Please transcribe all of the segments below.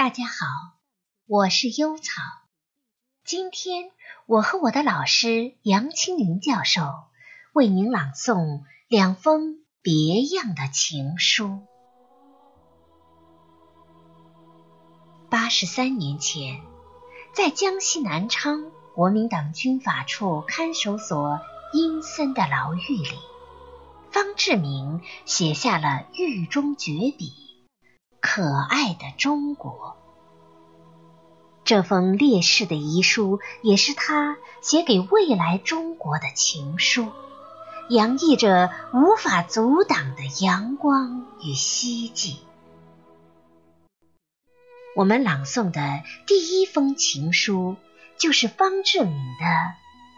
大家好，我是幽草。今天我和我的老师杨清林教授为您朗诵两封别样的情书。八十三年前，在江西南昌国民党军法处看守所阴森的牢狱里，方志敏写下了狱中绝笔。可爱的中国，这封烈士的遗书也是他写给未来中国的情书，洋溢着无法阻挡的阳光与希冀。我们朗诵的第一封情书，就是方志敏的《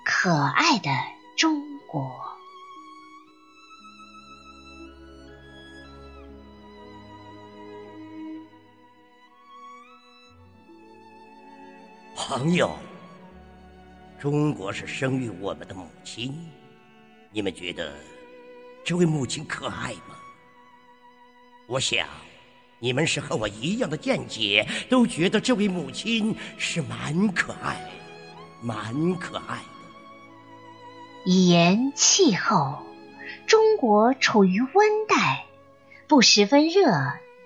可爱的中国》。朋友，中国是生育我们的母亲，你们觉得这位母亲可爱吗？我想你们是和我一样的见解，都觉得这位母亲是蛮可爱，蛮可爱的。以言气候，中国处于温带，不十分热，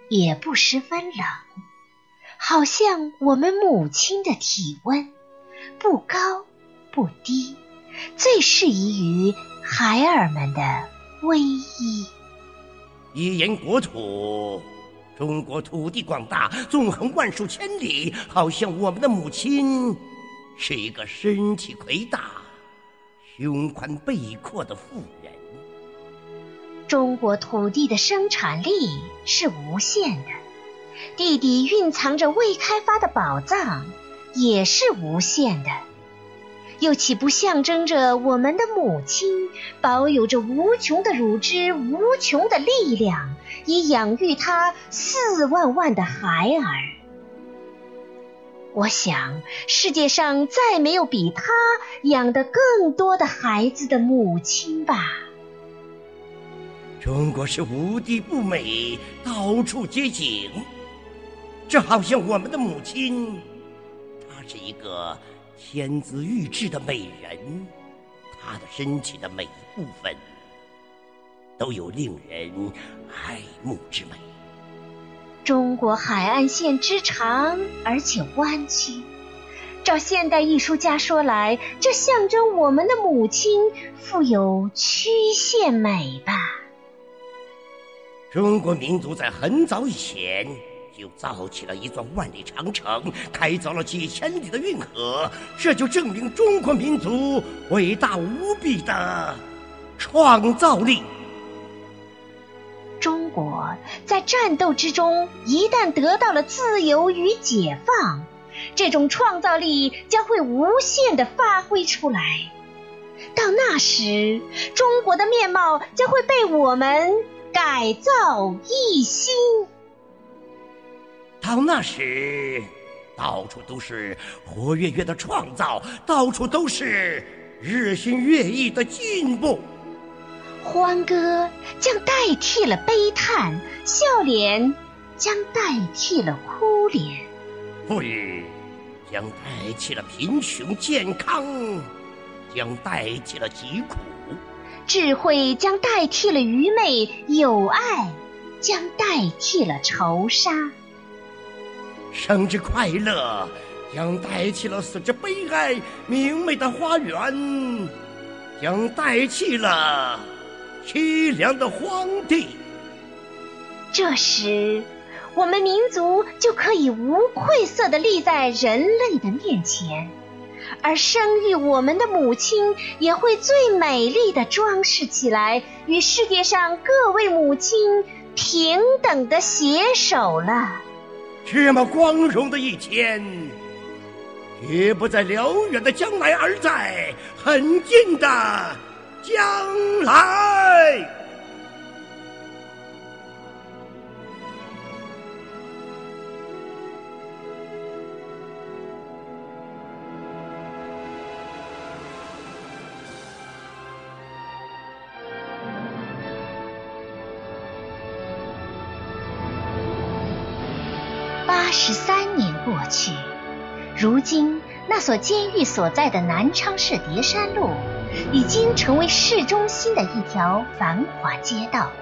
也不十分冷。好像我们母亲的体温不高不低，最适宜于孩儿们的偎依。一言国土，中国土地广大，纵横万数千里，好像我们的母亲是一个身体魁大、胸宽背阔的妇人。中国土地的生产力是无限的。地底蕴藏着未开发的宝藏，也是无限的，又岂不象征着我们的母亲保有着无穷的乳汁、无穷的力量，以养育她四万万的孩儿？我想，世界上再没有比她养得更多的孩子的母亲吧。中国是无地不美，到处皆景。这好像我们的母亲，她是一个天资玉质的美人，她的身体的每一部分都有令人爱慕之美。中国海岸线之长而且弯曲，照现代艺术家说来，这象征我们的母亲富有曲线美吧。中国民族在很早以前。就造起了一座万里长城，开凿了几千里的运河，这就证明中国民族伟大无比的创造力。中国在战斗之中，一旦得到了自由与解放，这种创造力将会无限的发挥出来。到那时，中国的面貌将会被我们改造一新。到那时，到处都是活跃跃的创造，到处都是日新月异的进步。欢歌将代替了悲叹，笑脸将代替了哭脸，富裕将代替了贫穷，健康将代替了疾苦，智慧将代替了愚昧，友爱将代替了仇杀。生之快乐将代替了死之悲哀，明媚的花园将代替了凄凉的荒地。这时，我们民族就可以无愧色地立在人类的面前，而生育我们的母亲也会最美丽的装饰起来，与世界上各位母亲平等的携手了。这么光荣的一天，绝不在辽远的将来，而在很近的将来。十三年过去，如今那所监狱所在的南昌市叠山路，已经成为市中心的一条繁华街道，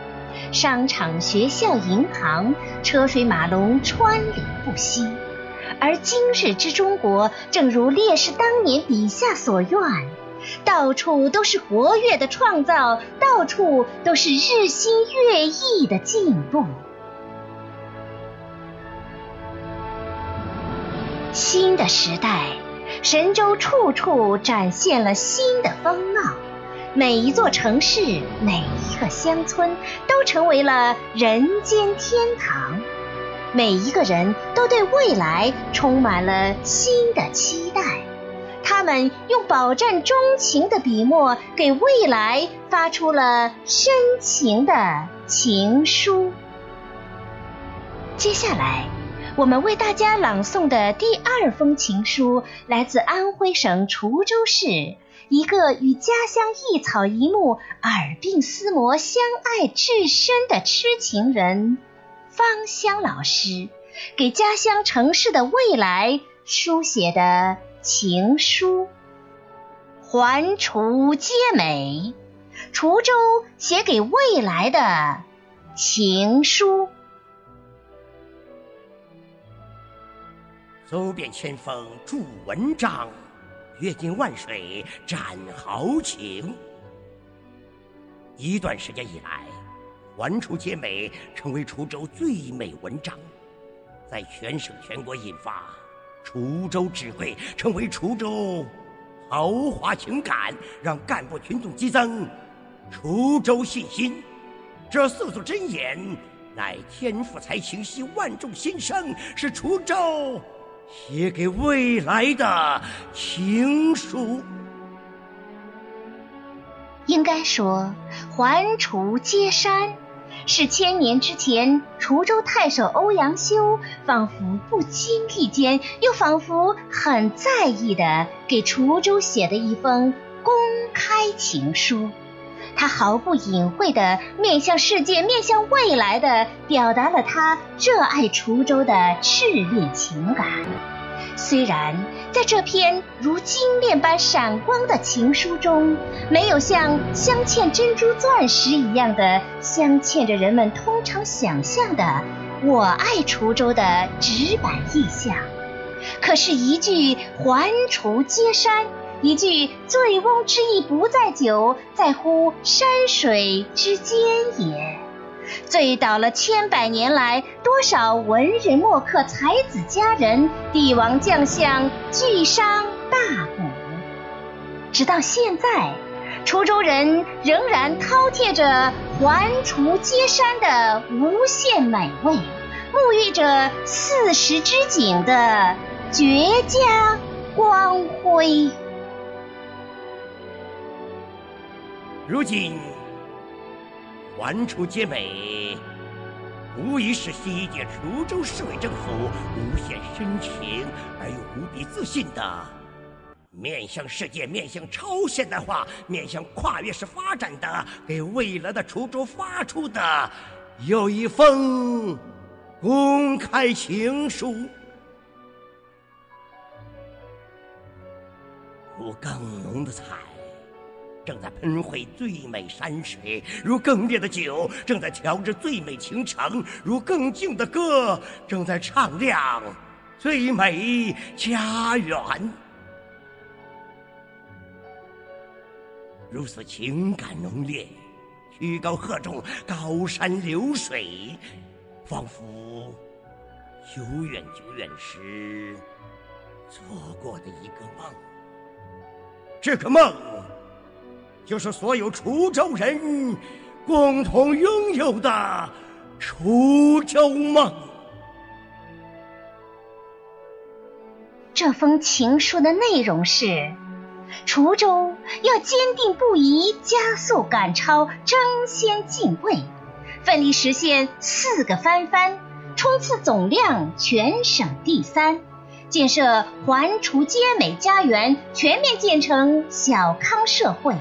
商场、学校、银行，车水马龙，川流不息。而今日之中国，正如烈士当年笔下所愿，到处都是活跃的创造，到处都是日新月异的进步。新的时代，神州处处展现了新的风貌，每一座城市，每一个乡村，都成为了人间天堂。每一个人都对未来充满了新的期待，他们用饱蘸钟情的笔墨，给未来发出了深情的情书。接下来，我们为大家朗诵的第二封情书，来自安徽省滁州市一个与家乡一草一木耳鬓厮磨、相爱至深的痴情人。芳香老师给家乡城市的未来书写的情书，环滁皆美，滁州写给未来的情书。走遍千峰著文章，阅尽万水展豪情。一段时间以来。环滁皆美成为滁州最美文章，在全省全国引发滁州智慧，成为滁州豪华情感，让干部群众激增滁州信心。这四组箴言乃天赋才情系万众心声，是滁州写给未来的情书。应该说，环滁皆山。是千年之前，滁州太守欧阳修仿佛不经意间，又仿佛很在意的给滁州写的一封公开情书。他毫不隐晦的面向世界、面向未来的表达了他热爱滁州的炽烈情感。虽然在这篇如金链般闪光的情书中，没有像镶嵌珍珠钻石一样的镶嵌着人们通常想象的“我爱滁州”的纸板意象，可是，一句“环滁皆山”，一句“醉翁之意不在酒，在乎山水之间也”。醉倒了千百年来，多少文人墨客、才子佳人、帝王将相、巨商大贾，直到现在，滁州人仍然饕餮着环滁皆山的无限美味，沐浴着四时之景的绝佳光辉。如今。环滁皆美，无疑是西解滁州市委政府无限深情而又无比自信的面向世界、面向超现代化、面向跨越式发展的给未来的滁州发出的有一封公开情书，如更浓的彩。正在喷绘最美山水，如更烈的酒；正在调制最美情城，如更静的歌；正在唱亮最美家园。如此情感浓烈，曲高和重，高山流水，仿佛久远久远时做过的一个梦。这个梦。就是所有滁州人共同拥有的滁州梦。这封情书的内容是：滁州要坚定不移加速赶超，争先进位，奋力实现四个翻番，冲刺总量全省第三，建设环滁皆美家园，全面建成小康社会。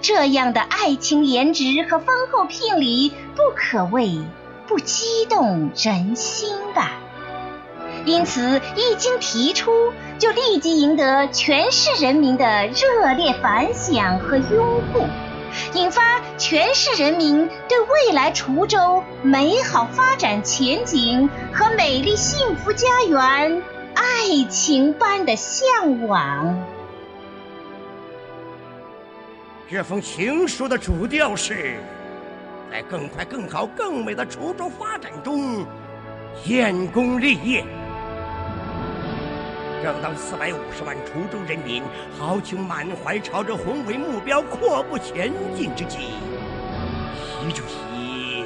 这样的爱情颜值和丰厚聘礼，不可谓不激动人心吧？因此一经提出，就立即赢得全市人民的热烈反响和拥护，引发全市人民对未来滁州美好发展前景和美丽幸福家园爱情般的向往。这封情书的主调是，在更快、更好、更美的滁州发展中，建功立业。正当四百五十万滁州人民豪情满怀，朝着宏伟目标阔步前进之际，习主席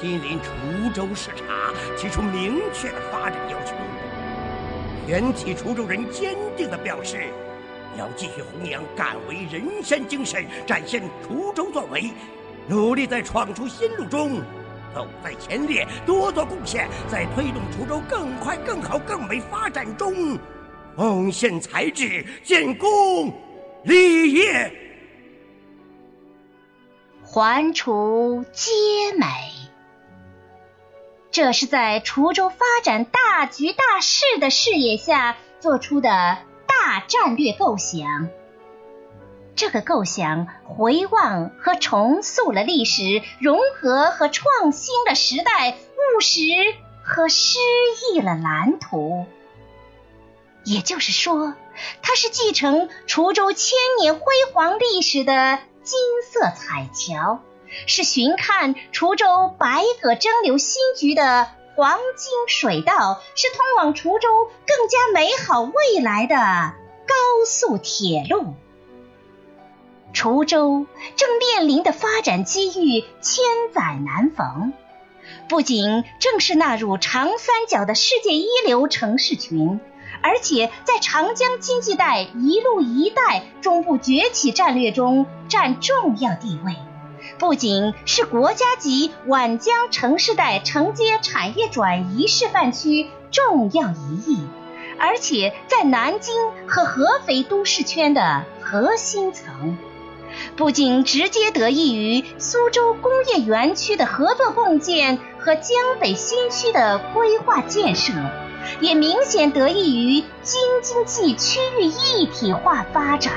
亲临滁州视察，提出明确的发展要求。全体滁州人坚定地表示，要继续弘扬敢为人先精神，展现滁州作为，努力在闯出新路中。走在前列，多做贡献，在推动滁州更快、更好、更美发展中奉献才智、建功立业，环滁皆美。这是在滁州发展大局大势的视野下做出的大战略构想。这个构想回望和重塑了历史融合和创新的时代务实和诗意了蓝图。也就是说，它是继承滁州千年辉煌历史的金色彩桥，是寻看滁州百舸争流新局的黄金水道，是通往滁州更加美好未来的高速铁路。滁州正面临的发展机遇千载难逢，不仅正式纳入长三角的世界一流城市群，而且在长江经济带“一路一带”中部崛起战略中占重要地位。不仅是国家级皖江城市带承接产业转移示范区重要一翼，而且在南京和合肥都市圈的核心层。不仅直接得益于苏州工业园区的合作共建和江北新区的规划建设，也明显得益于京津冀区域一体化发展。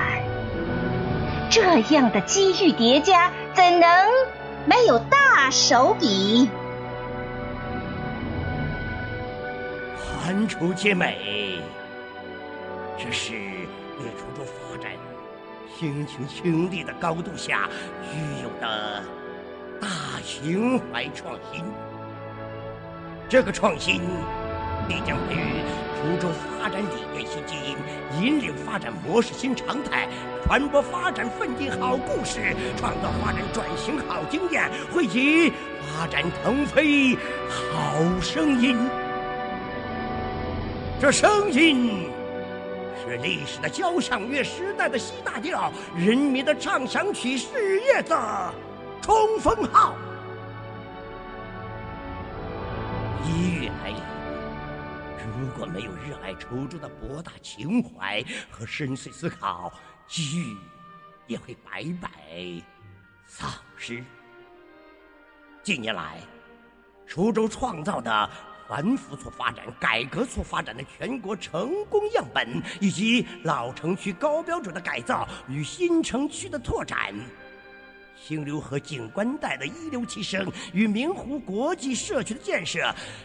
这样的机遇叠加，怎能没有大手笔？环滁皆美，这是对滁州发展。倾情倾力的高度下具有的大情怀创新，这个创新必将培育滁州发展理念新基因，引领发展模式新常态，传播发展奋进好故事，创造发展转型好经验，汇集发展腾飞好声音。这声音。是历史的交响乐，时代的西大调，人民的畅想曲，事业的冲锋号。一遇来临，如果没有热爱滁州的博大情怀和深邃思考，机遇也会白白丧失。近年来，滁州创造的。反腐促发展、改革促发展的全国成功样本，以及老城区高标准的改造与新城区的拓展。清流河景观带的一流提升与明湖国际社区的建设，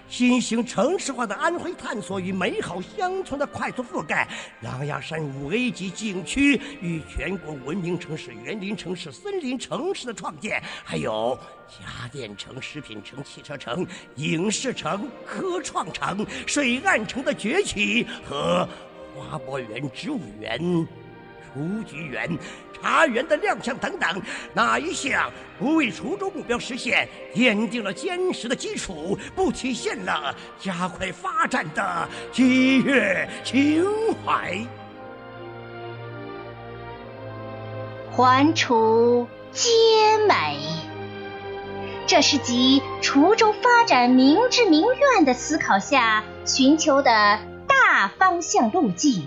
新型城市化的安徽探索与美好乡村的快速覆盖，狼牙山五 A 级景区与全国文明城市、园林城市、森林城市的创建，还有家电城、食品城、汽车城、影视城、科创城、水岸城的崛起和花博园、植物园、雏菊园。茶园的亮相等等，哪一项不为滁州目标实现奠定了坚实的基础，不体现了加快发展的激越情怀？环滁皆美，这是集滁州发展民智民愿的思考下寻求的大方向路径。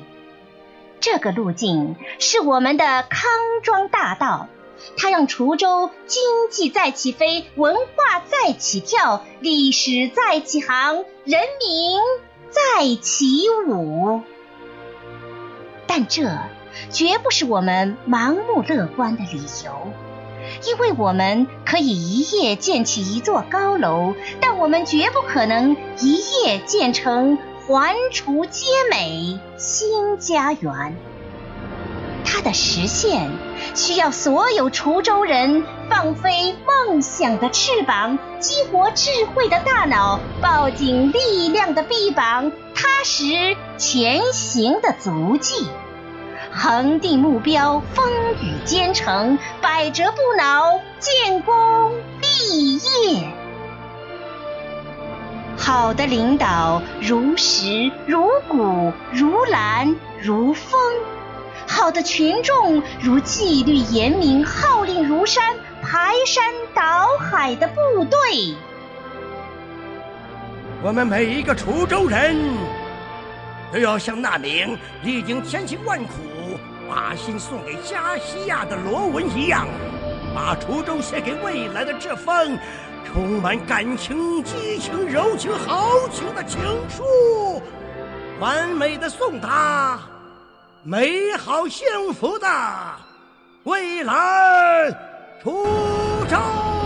这个路径是我们的康庄大道，它让滁州经济再起飞，文化再起跳，历史再起航，人民再起舞。但这绝不是我们盲目乐观的理由，因为我们可以一夜建起一座高楼，但我们绝不可能一夜建成环滁皆美新家园。它的实现需要所有滁州人放飞梦想的翅膀，激活智慧的大脑，抱紧力量的臂膀，踏实前行的足迹，恒定目标，风雨兼程，百折不挠，建功立业。好的领导，如石如谷如兰如风。好的群众如纪律严明、号令如山、排山倒海的部队。我们每一个滁州人都要像那名历经千辛万苦把心送给加西亚的罗文一样，把滁州写给未来的这封充满感情、激情、柔情、豪情的情书，完美的送达。美好幸福的未来，滁州。